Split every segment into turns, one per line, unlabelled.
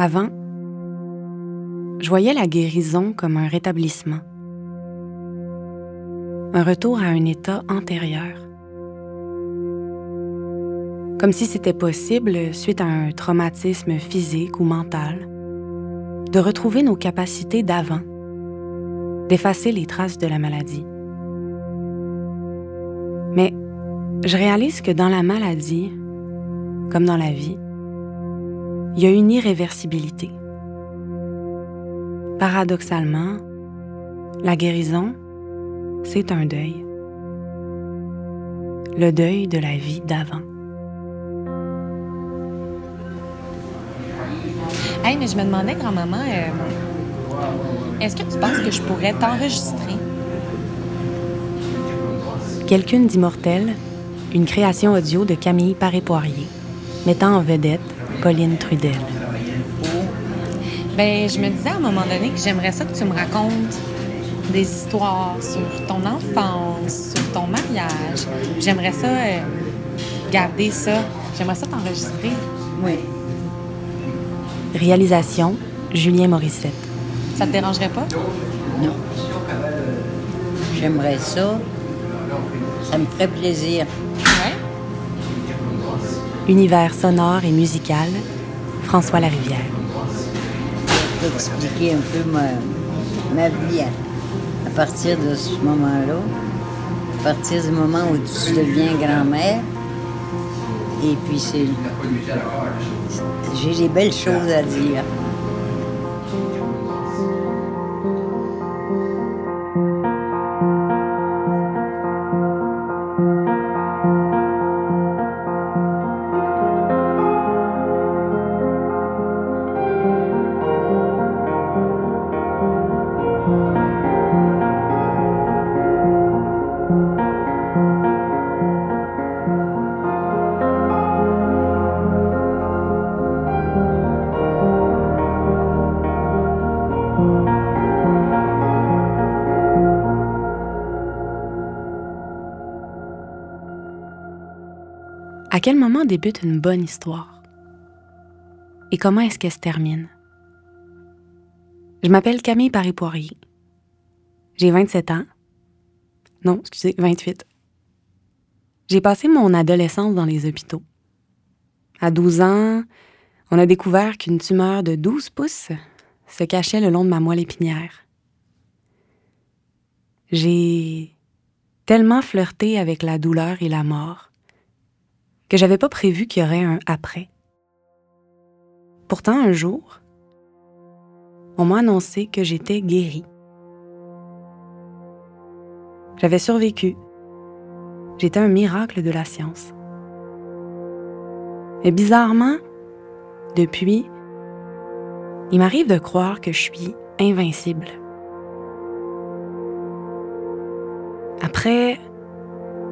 Avant, je voyais la guérison comme un rétablissement, un retour à un état antérieur. Comme si c'était possible, suite à un traumatisme physique ou mental, de retrouver nos capacités d'avant, d'effacer les traces de la maladie. Mais je réalise que dans la maladie, comme dans la vie, il y a une irréversibilité. Paradoxalement, la guérison, c'est un deuil. Le deuil de la vie d'avant.
Hey, mais je me demandais, grand-maman, euh, est-ce que tu penses que je pourrais t'enregistrer?
Quelqu'une d'immortel, une création audio de Camille Paré-Poirier, mettant en vedette Pauline Trudel.
Ben, je me disais à un moment donné que j'aimerais ça que tu me racontes des histoires sur ton enfance, sur ton mariage. J'aimerais ça euh, garder ça. J'aimerais ça t'enregistrer.
Oui.
Réalisation Julien Morissette.
Ça te dérangerait pas?
Non. J'aimerais ça. Ça me ferait plaisir.
Ouais.
Univers sonore et musical, François Larivière.
Je peux expliquer un peu ma, vie à, à partir de ce moment-là. À partir du moment où tu deviens grand-mère. Et puis c'est. J'ai des belles choses à dire.
À quel moment débute une bonne histoire? Et comment est-ce qu'elle se termine? Je m'appelle Camille Paris-Poirier. J'ai 27 ans. Non, excusez, 28. J'ai passé mon adolescence dans les hôpitaux. À 12 ans, on a découvert qu'une tumeur de 12 pouces se cachait le long de ma moelle épinière. J'ai tellement flirté avec la douleur et la mort que j'avais pas prévu qu'il y aurait un après. Pourtant, un jour, on m'a annoncé que j'étais guérie. J'avais survécu. J'étais un miracle de la science. Mais bizarrement, depuis, il m'arrive de croire que je suis invincible. Après,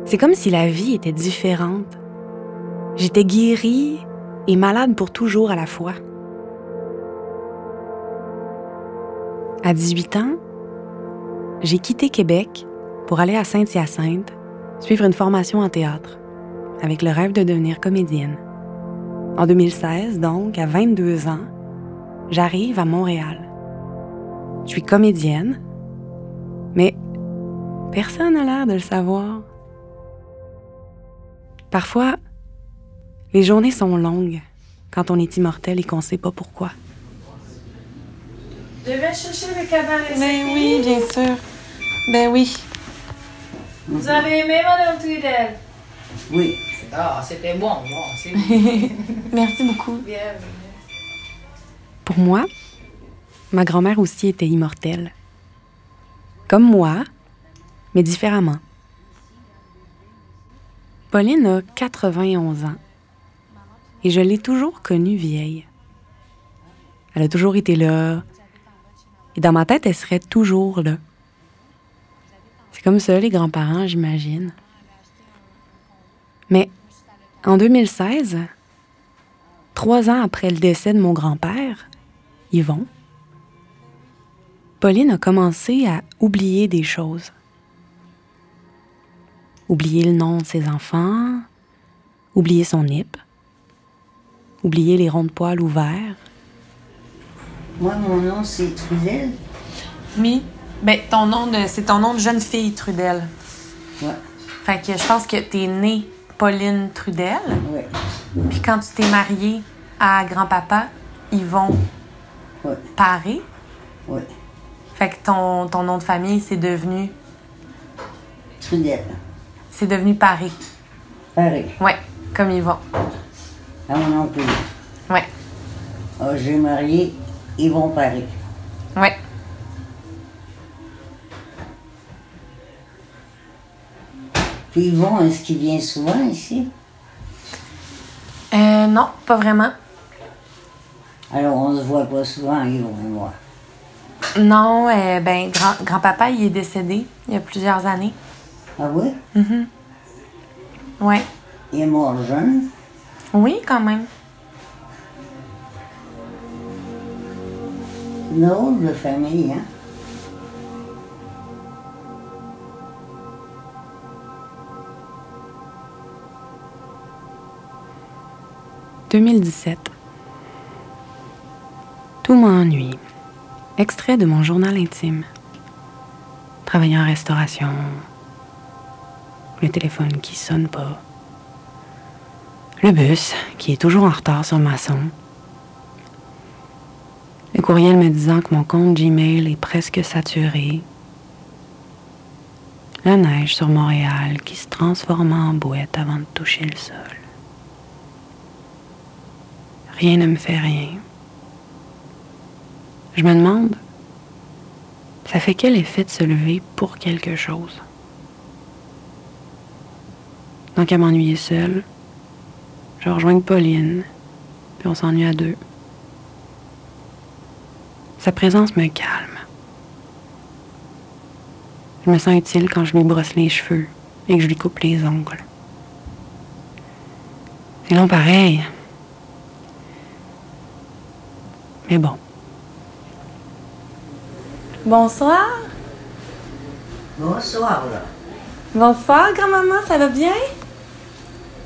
c'est comme si la vie était différente. J'étais guérie et malade pour toujours à la fois. À 18 ans, j'ai quitté Québec pour aller à Saint-Hyacinthe suivre une formation en théâtre, avec le rêve de devenir comédienne. En 2016, donc, à 22 ans, j'arrive à Montréal. Je suis comédienne, mais personne n'a l'air de le savoir. Parfois, les journées sont longues quand on est immortel et qu'on ne sait pas pourquoi.
Je vais chercher le cabaret.
Ben oui, bien sûr. Ben oui.
Vous avez aimé Madame Trudel?
Oui.
Ah, c'était bon, bon, c'est
Merci beaucoup.
Bien.
Pour moi, ma grand-mère aussi était immortelle. Comme moi, mais différemment. Pauline a 91 ans et je l'ai toujours connue vieille. Elle a toujours été là et dans ma tête, elle serait toujours là. C'est comme ça, les grands-parents, j'imagine. Mais en 2016, trois ans après le décès de mon grand-père, Yvon, Pauline a commencé à oublier des choses. Oublier le nom de ses enfants, oublier son nip, oublier les ronds de poils ouverts,
Moi, mon nom, c'est Trudel.
Oui. Ben, ton nom de. C'est ton nom de jeune fille, Trudel.
Ouais,
Fait que je pense que t'es née Pauline Trudel.
ouais,
Puis quand tu t'es mariée à grand-papa, Yvon
ouais,
Paré.
ouais.
Fait que ton, ton nom de famille, c'est devenu?
Trudel.
C'est devenu Paré.
Pareil,
Ouais, comme Yvon.
À mon oncle?
Ouais.
Ah, j'ai marié Yvon Paris.
Ouais.
Puis Yvon, est-ce qu'il vient souvent ici?
Euh, non, pas vraiment.
Alors, on ne se voit pas souvent, Yvon et moi.
Non, euh, ben, grand, grand-papa, il est décédé il y a plusieurs années.
Ah oui?
Ouais.
Il est mort jeune.
Oui, quand même.
De famille, hein?
« 2017. Tout m'ennuie. Extrait de mon journal intime. Travailler en restauration. Le téléphone qui sonne pas. Le bus qui est toujours en retard sur maçon. Le courriel me disant que mon compte Gmail est presque saturé. La neige sur Montréal qui se transforme en boîte avant de toucher le sol. Rien ne me fait rien. Je me demande, ça fait quel effet de se lever pour quelque chose? Donc à m'ennuyer seule, je rejoins Pauline, puis on s'ennuie à deux. Sa présence me calme. Je me sens utile quand je lui brosse les cheveux et que je lui coupe les ongles. C'est long pareil. Mais bon.
Bonsoir.
Bonsoir, là.
Bonsoir, grand-maman, ça va bien?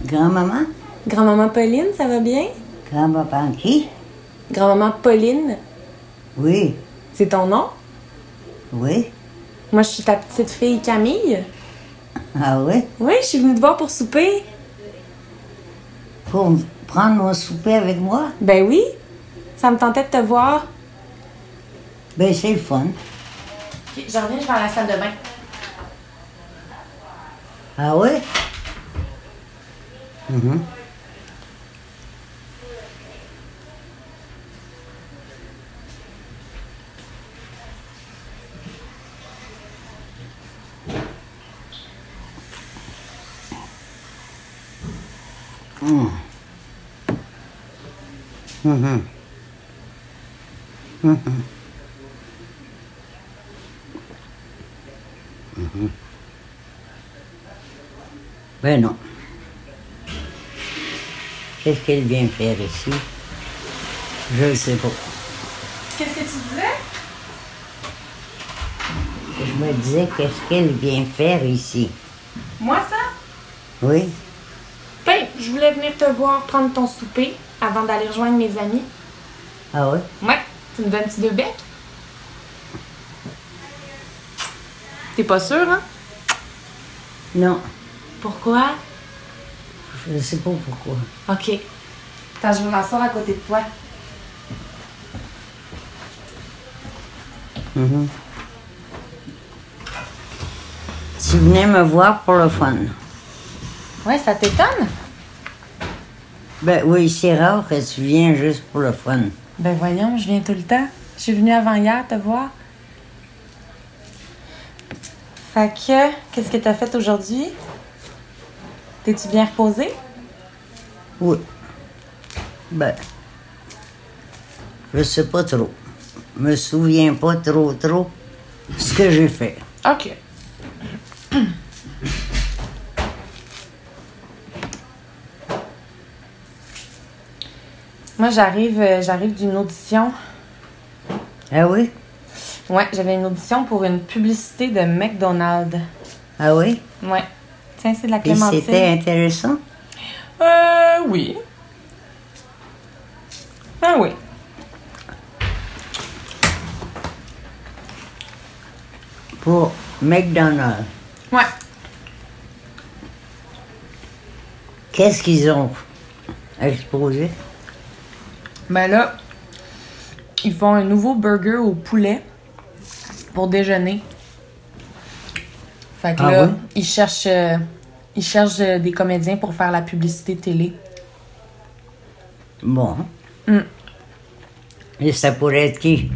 Grand-maman?
Grand-maman Pauline, ça va bien?
Grand-papa qui?
Grand-maman Pauline,
Oui,
c'est ton nom?
oui.
Moi, je suis ta petite fille Camille.
Ah oui?
Oui, je suis venue te voir pour souper.
Pour prendre mon souper avec moi?
Ben oui. Ça me tentait de te voir.
Ben, c'est le fun.
Ok, je reviens, je vais à la salle de bain.
Ah oui? Mhm. Mm. Mhm. Mhm. Mhm. Ben non. Qu'est-ce qu'elle vient faire ici? Je ne sais pas.
Qu'est-ce que tu disais?
Je me disais, qu'est-ce qu'elle vient faire ici?
Moi, ça?
Oui?
Je voulais venir te voir prendre ton souper avant d'aller rejoindre mes amis.
Ah oui?
Ouais. Tu me donnes-tu deux becs? T'es pas sûr, hein?
Non,
Pourquoi?
je sais pas pourquoi.
OK. Attends, je vais m'asseoir à côté de toi.
Mhm. Tu venais me voir pour le fun.
Ouais, ça t'étonne?
Ben oui, c'est rare que tu viens juste pour le fun.
Ben voyons, je viens tout le temps. Je suis venue avant hier te voir. Fait que, qu'est-ce que t'as fait aujourd'hui? T'es-tu bien reposée?
Oui. Ben, je sais pas trop. Me souviens pas trop trop ce que j'ai fait.
OK. Moi, j'arrive, euh, j'arrive d'une audition.
Ah oui?
Ouais, j'avais une audition pour une publicité de McDonald's.
Ah oui?
Ouais. Tiens, c'est de la clémentine.
Et c'était intéressant?
Euh, oui. Ah oui.
Pour McDonald's.
Ouais.
Qu'est-ce qu'ils ont exposé?
Ben là, ils font un nouveau burger au poulet pour déjeuner. Fait que
Ah
là,
oui?
ils cherchent, euh, ils cherchent euh, des comédiens pour faire la publicité télé.
Bon.
Mm.
Et ça pourrait être qui?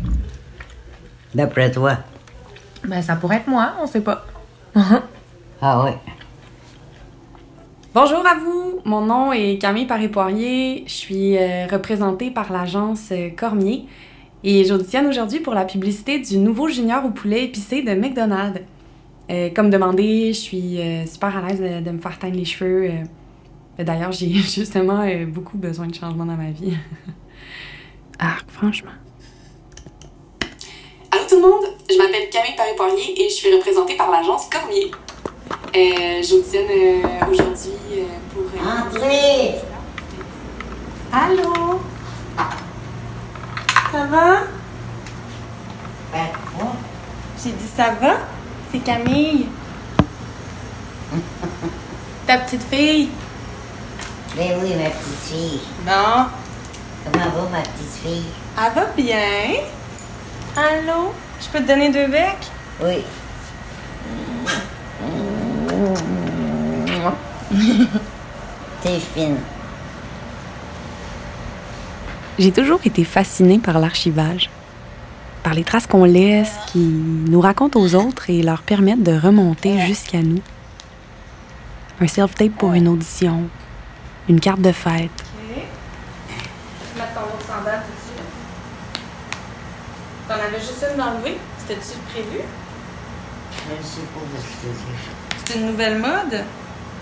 D'après toi?
Ben ça pourrait être moi, on sait pas.
Ah oui.
Bonjour à vous, mon nom est Camille Paré-Poirier, je suis euh, représentée par l'agence euh, Cormier et j'auditionne aujourd'hui pour la publicité du nouveau junior au poulet épicé de McDonald's. Euh, comme demandé, je suis super à l'aise de, me faire teindre les cheveux. D'ailleurs, j'ai justement beaucoup besoin de changement dans ma vie. Arc, franchement. Allô tout le monde, je m'appelle Camille Paré-Poirier et je suis représentée par l'agence Cormier. Euh, J'auditionne aujourd'hui
Entrez!
Allô? Ça va?
Ben, bon.
J'ai dit ça va? C'est Camille. Ta petite fille?
Ben oui, ma petite fille.
Non.
Comment va ma petite fille?
Elle va bien. Allô? Je peux te donner deux becs?
Oui.
J'ai toujours été fascinée par l'archivage, par les traces qu'on laisse, qui nous racontent aux autres et leur permettent de remonter jusqu'à nous. Un self-tape pour une audition, une carte de fête,
Mettre ton autre sandale tout de suite. T'en avais juste une d'enlever? C'était-tu prévu?
Je ne sais pas est-ce que c'est.
C'est une nouvelle mode?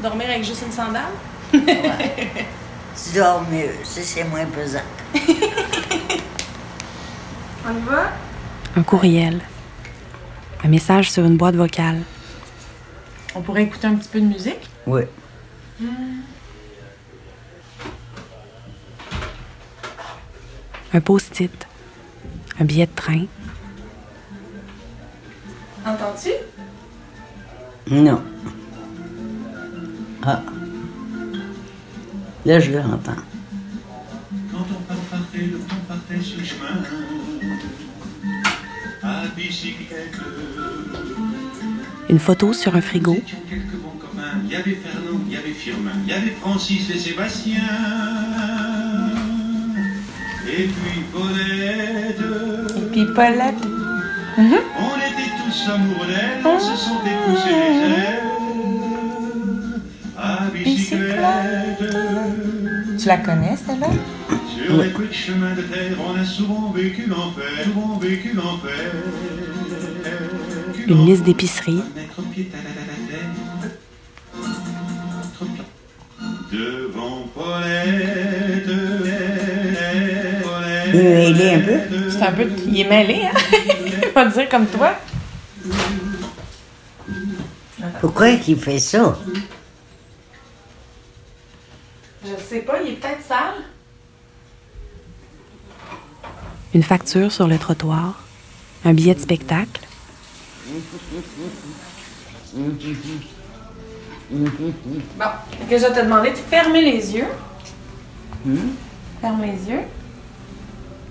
Dormir avec juste une sandale?
Ouais. Tu dors mieux, ça c'est moins pesant.
On y va?
un courriel, un message sur une boîte vocale,
On pourrait écouter un petit peu de musique?
Oui.
un post-it, un billet de train,
Entends-tu?
Non. Ah. Là, je l'entends.
Quand on partait, on partait sur le chemin à bicyclette.
une photo sur un frigo.
Il y avait Fernand, il y avait Firmin, il y avait Francis et Sébastien. Et puis Paulette.
Et puis Paulette.
On était tous amoureux d'elle, on se sentait pousser les ailes. À bicyclette.
Tu la connais, celle-là?
Sur les petits chemins de terre, on a souvent vécu l'enfer, souvent vécu l'enfer.
une liste d'épicerie.
Devant Paulette,
Il est mêlé un peu?
C'est un peu. Il est mêlé, hein? Il va dire comme toi.
Pourquoi il fait ça?
Une facture sur le trottoir, un billet de spectacle,
Bon, que je vais te demander de fermer les yeux. Ferme les yeux.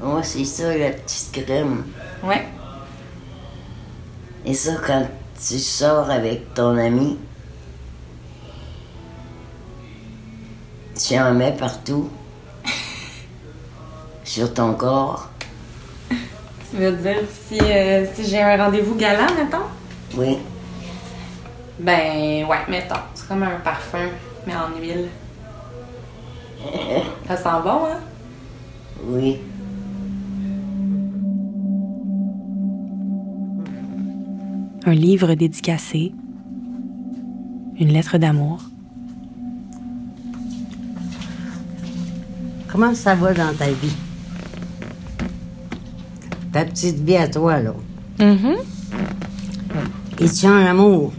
Oh, c'est ça, la petite crème.
Ouais.
Et ça, quand tu sors avec ton ami, tu en mets partout. sur ton corps.
Tu veux dire si, euh, si j'ai un rendez-vous galant, mettons?
Oui.
Ben, ouais, mettons. C'est comme un parfum, mais en huile. Ça sent bon, hein?
Oui.
un livre dédicacé, une lettre d'amour.
Comment ça va dans ta vie? Ta petite vie à toi, là.
Mhm.
Es-tu en amour?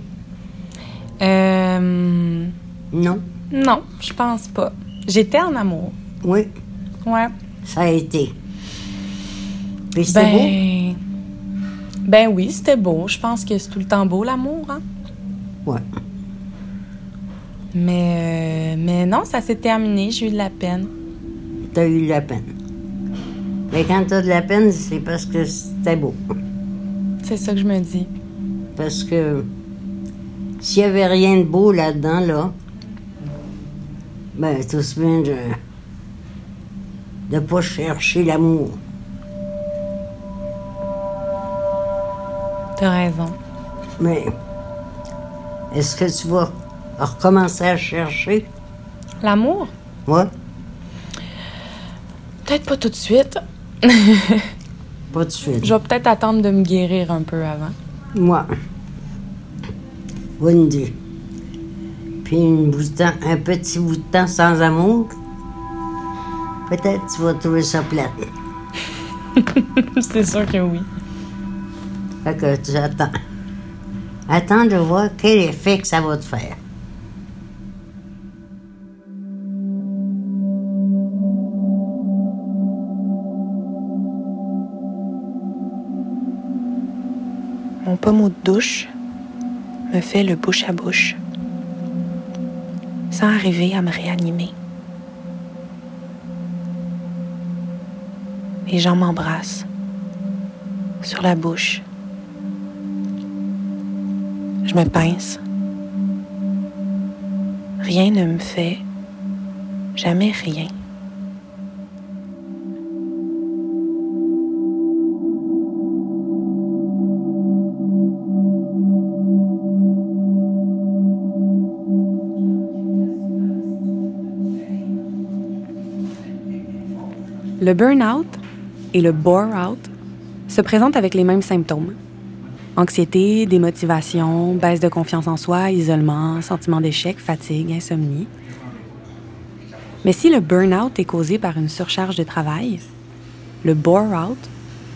Euh.
Non?
Non, je pense pas. J'étais en amour.
Oui,
Ouais.
ça a été. Puis c'était beau?
Ben. Ben oui, c'était beau. Je pense que c'est tout le temps beau, l'amour, hein?
Ouais.
Mais, euh, mais non, ça s'est terminé. J'ai eu de la peine.
T'as eu de la peine. Mais quand t'as de la peine, c'est parce que c'était beau.
C'est ça que je me dis.
Parce que s'il y avait rien de beau là-dedans, là, ben, tout se bien de de pas chercher l'amour.
T'as raison.
Mais est-ce que tu vas recommencer à chercher?
L'amour?
Moi?
Peut-être pas tout de suite.
Pas de suite.
Je vais peut-être attendre de me guérir un peu avant.
Moi. Puis une bout de temps- un petit bout de temps sans amour. Peut-être tu vas trouver ça plate.
c'est sûr que oui.
Fait que tu attends. Attends de voir quel effet que ça va te faire.
Mon pommeau de douche me fait le bouche à bouche, sans arriver à me réanimer. Les gens m'embrassent sur la bouche. Je me pince. Rien ne me fait jamais rien.
Le burn-out et le bore-out se présentent avec les mêmes symptômes. Anxiété, démotivation, baisse de confiance en soi, isolement, sentiment d'échec, fatigue, insomnie. Mais si le burn-out est causé par une surcharge de travail, le bore-out,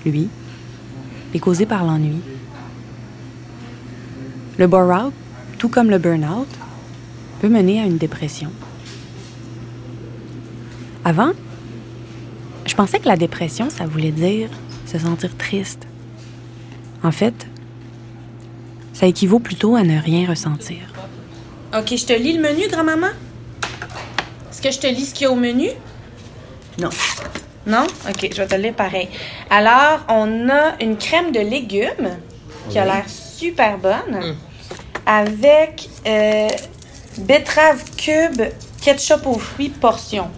lui, est causé par l'ennui. Le bore-out, tout comme le burn-out, peut mener à une dépression. Avant, je pensais que la dépression, ça voulait dire se sentir triste. En fait, ça équivaut plutôt à ne rien ressentir.
OK, je te lis le menu, grand-maman? Est-ce que je te lis ce qu'il y a au menu?
Non.
Non? OK, je vais te le lire pareil. Alors, on a une crème de légumes qui a l'air super bonne avec euh, betterave cube, ketchup aux fruits, portion.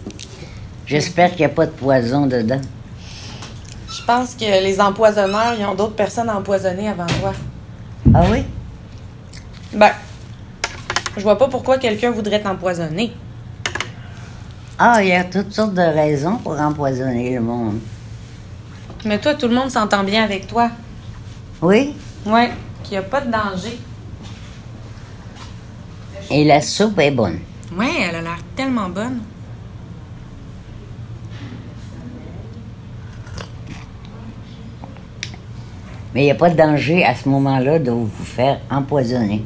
J'espère qu'il n'y a pas de poison dedans.
Je pense que les empoisonneurs, ils ont d'autres personnes empoisonnées avant toi.
Ah oui?
Ben, je vois pas pourquoi quelqu'un voudrait t'empoisonner.
Ah, il y a toutes sortes de raisons pour empoisonner le monde.
Mais toi, tout le monde s'entend bien avec toi.
Oui?
Ouais, qu'il n'y a pas de danger.
Et la soupe est bonne.
Ouais, elle a l'air tellement bonne.
Mais il n'y a pas de danger à ce moment-là de vous faire empoisonner.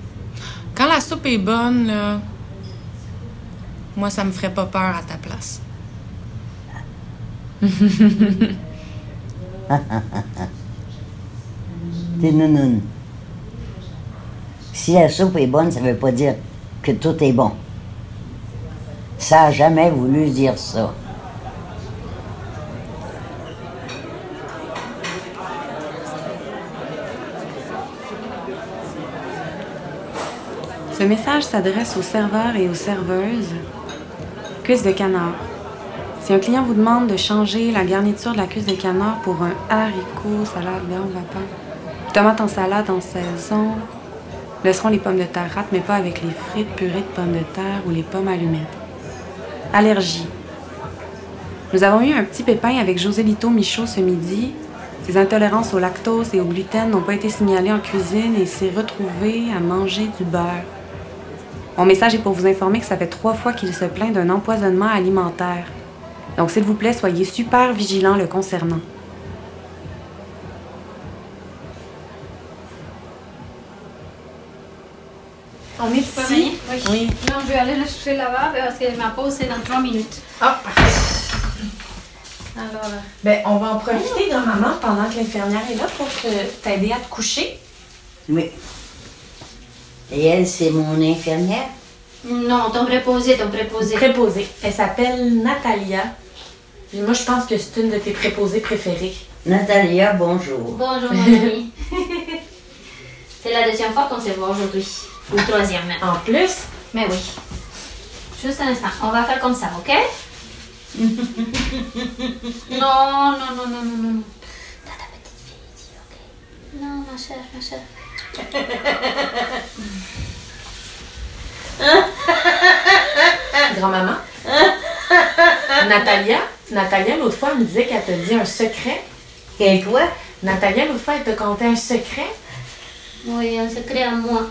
Quand la soupe est bonne, là, moi, ça me ferait pas peur à ta place.
T'es nounoun. Si la soupe est bonne, ça ne veut pas dire que tout est bon. Ça n'a jamais voulu dire ça.
Ce message s'adresse aux serveurs et aux serveuses. Cuisse de canard. Si un client vous demande de changer la garniture de la cuisse de canard pour un haricot, salade, viande, vapeur, tomate en salade en saison, laisseront les pommes de terre mais pas avec les frites purées de pommes de terre ou les pommes allumettes. Allergie. Nous avons eu un petit pépin avec Josélito Michaud ce midi. Ses intolérances au lactose et au gluten n'ont pas été signalées en cuisine et s'est retrouvé à manger du beurre. Mon message est pour vous informer que ça fait trois fois qu'il se plaint d'un empoisonnement alimentaire. Donc, s'il vous plaît, soyez super vigilants le concernant.
On est
venir? Oui.
Oui.
Non, je vais aller le chercher là-bas parce que ma pause c'est dans trois minutes.
Ah,
Alors,
Ben, on va en profiter, grand-maman, pendant que l'infirmière est là pour t'aider à te coucher.
Oui. Et elle, c'est mon infirmière?
non, ton préposé, ton préposé.
Préposée. Elle s'appelle Natalia. Puis moi, je pense que c'est une de tes préposées préférées.
Natalia, bonjour.
Bonjour, mon ami. C'est la deuxième fois qu'on se voit aujourd'hui. Ou troisième même.
En plus,
Mais oui. Juste un instant. On va faire comme ça, ok? non, non, non, non, non, non. T'as ta petite fille ici, ok? Non, ma chère, ma chère.
Grand-maman? Natalia, Natalia, l'autre fois, elle me disait qu'elle t'a dit un secret.
Quel quoi?
Natalia, l'autre fois, elle t'a conté un secret.
Oui, un secret à moi.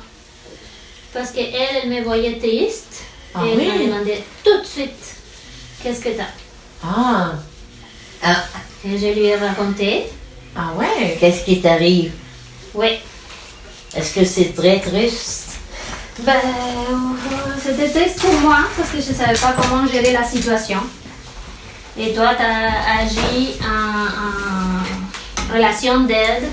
Parce qu'elle, elle me voyait triste.
Ah
et elle
oui?
m'a demandé tout de suite qu'est-ce que t'as?
Ah,
Ah,
Et je lui ai raconté.
ah ouais?
qu'est-ce qui t'arrive?
Oui.
Est-ce que c'est très triste?
Ben, c'était triste pour moi parce que je ne savais pas comment gérer la situation. Et toi, tu as agi en, en relation d'aide.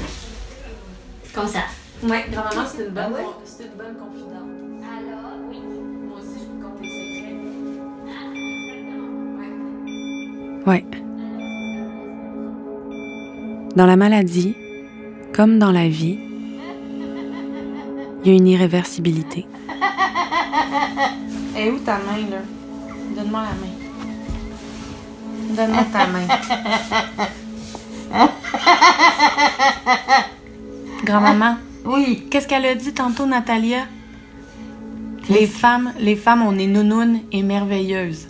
Comme ça.
Ouais, grand-maman, c'est une bonne,
Ah ouais?
c'est une bonne confidente.
Alors, oui.
Moi aussi, je vous compte des secrets.
Ouais. Dans la maladie, comme dans la vie, il y a une irréversibilité.
Et où ta main, là? Donne-moi la main. Donne-moi ta main. Grand-maman,
Oui.
qu'est-ce qu'elle a dit tantôt, Natalia? Les femmes, les femmes, on est nounounes et merveilleuses.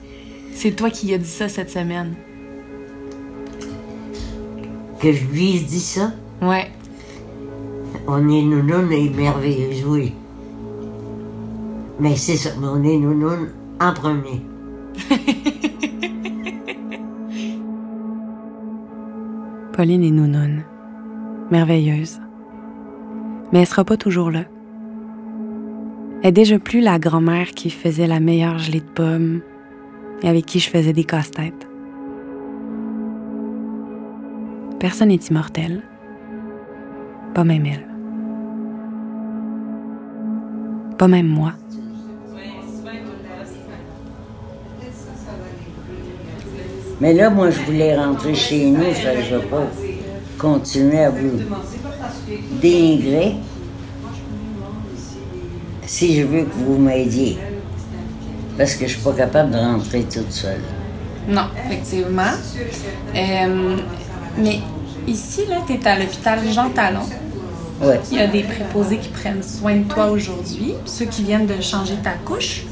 C'est toi qui as dit ça cette semaine.
Que je lui ai dit ça?
Ouais.
On est nounoun et merveilleuse, oui. Mais c'est ça, on est nounoun en premier.
Pauline est nounoune, merveilleuse. Mais elle sera pas toujours là. Elle est déjà plus la grand-mère qui faisait la meilleure gelée de pommes et avec qui je faisais des casse-têtes. Personne n'est immortel. Pas même elle. Pas même moi.
Mais là, moi, je voulais rentrer chez nous, ça, je ne veux pas continuer à vous dénigrer si je veux que vous m'aidiez. Parce que je suis pas capable de rentrer toute seule.
Non, effectivement. Euh, mais ici, là, tu es à l'hôpital Jean Talon.
Ouais.
Il y a des préposés qui prennent soin de toi aujourd'hui, ceux qui viennent de changer ta couche.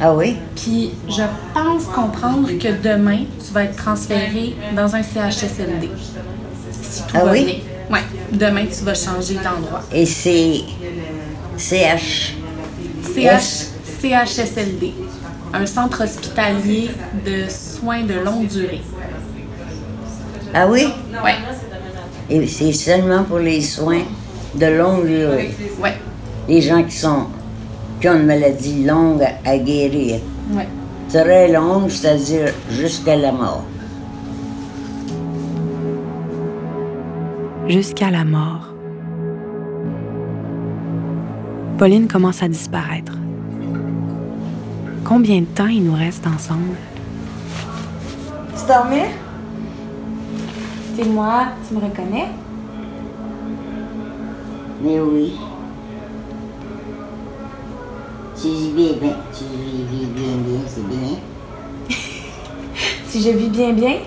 Ah oui?
Puis je pense comprendre que demain, tu vas être transféré dans un CHSLD. Si tout
Ah
va
oui?
bien. Ouais. Demain, tu vas changer d'endroit.
Et c'est CH.
CH, CHSLD, un centre hospitalier de soins de longue durée.
Ah oui?
Ouais.
Et c'est seulement pour les soins de longue durée.
Ouais.
Les gens qui sont qui ont une maladie longue à, à guérir.
Ouais.
Très longue, c'est-à-dire jusqu'à la mort.
Jusqu'à la mort. Pauline commence à disparaître. Combien de temps il nous reste ensemble?
Tu dormais? C'est moi, tu me reconnais?
Mais oui. Tu vis bien, tu vis bien, bien, c'est bien.
Si je vis bien bien,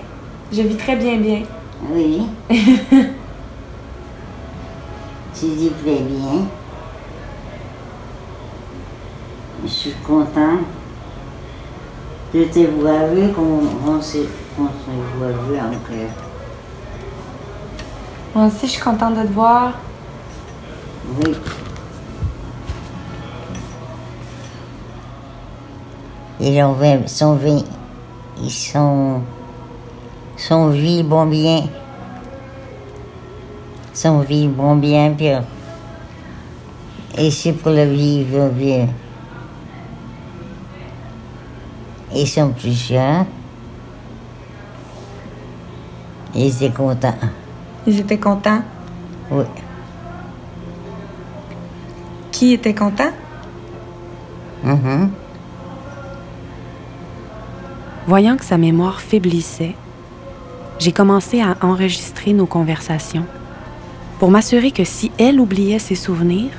je vis très bien bien.
Oui. tu dis très bien. Je suis contente de te voir vu qu'on on s'est qu'on se voit vu encore.
Moi aussi, je suis contente de te voir.
Oui. Ils ont vingt- sont vingt- ils sont sont vie bon bien. Sont vie bon bien puis et c'est pour la vivre bien. Ils sont plusieurs. Ils étaient contents.
Ils étaient contents?
Oui.
Qui était content?
Mhm.
Voyant que sa mémoire faiblissait, j'ai commencé à enregistrer nos conversations pour m'assurer que si elle oubliait ses souvenirs,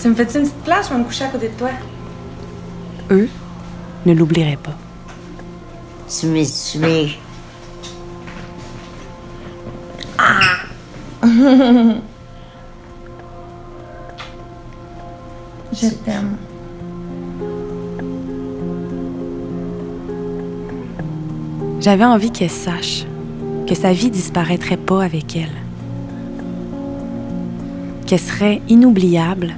Tu me fais-tu une petite place? Je vais me coucher à côté de toi.
eux ne l'oublieraient pas.
Tu m'es
Je t'aime.
J'avais envie qu'elle sache que sa vie disparaîtrait pas avec elle. Qu'elle serait inoubliable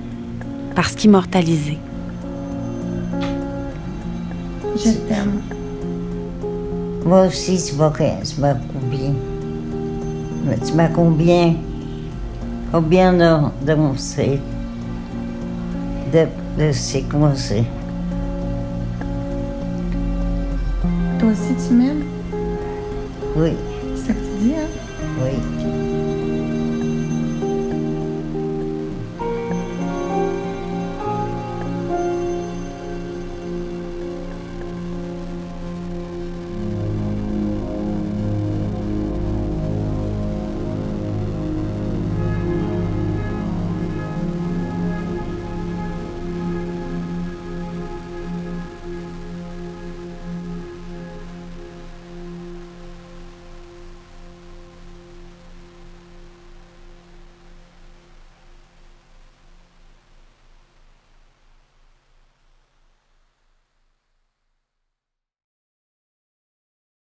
parce qu'immortalisée.
Je t'aime.
Moi aussi, tu m'as tu m'as combien? Mais Tu m'as combien? Combien de démontré? De, de c'est?
Toi aussi, tu m'aimes?
Oui,
C'est ça que tu dis, hein?
oui.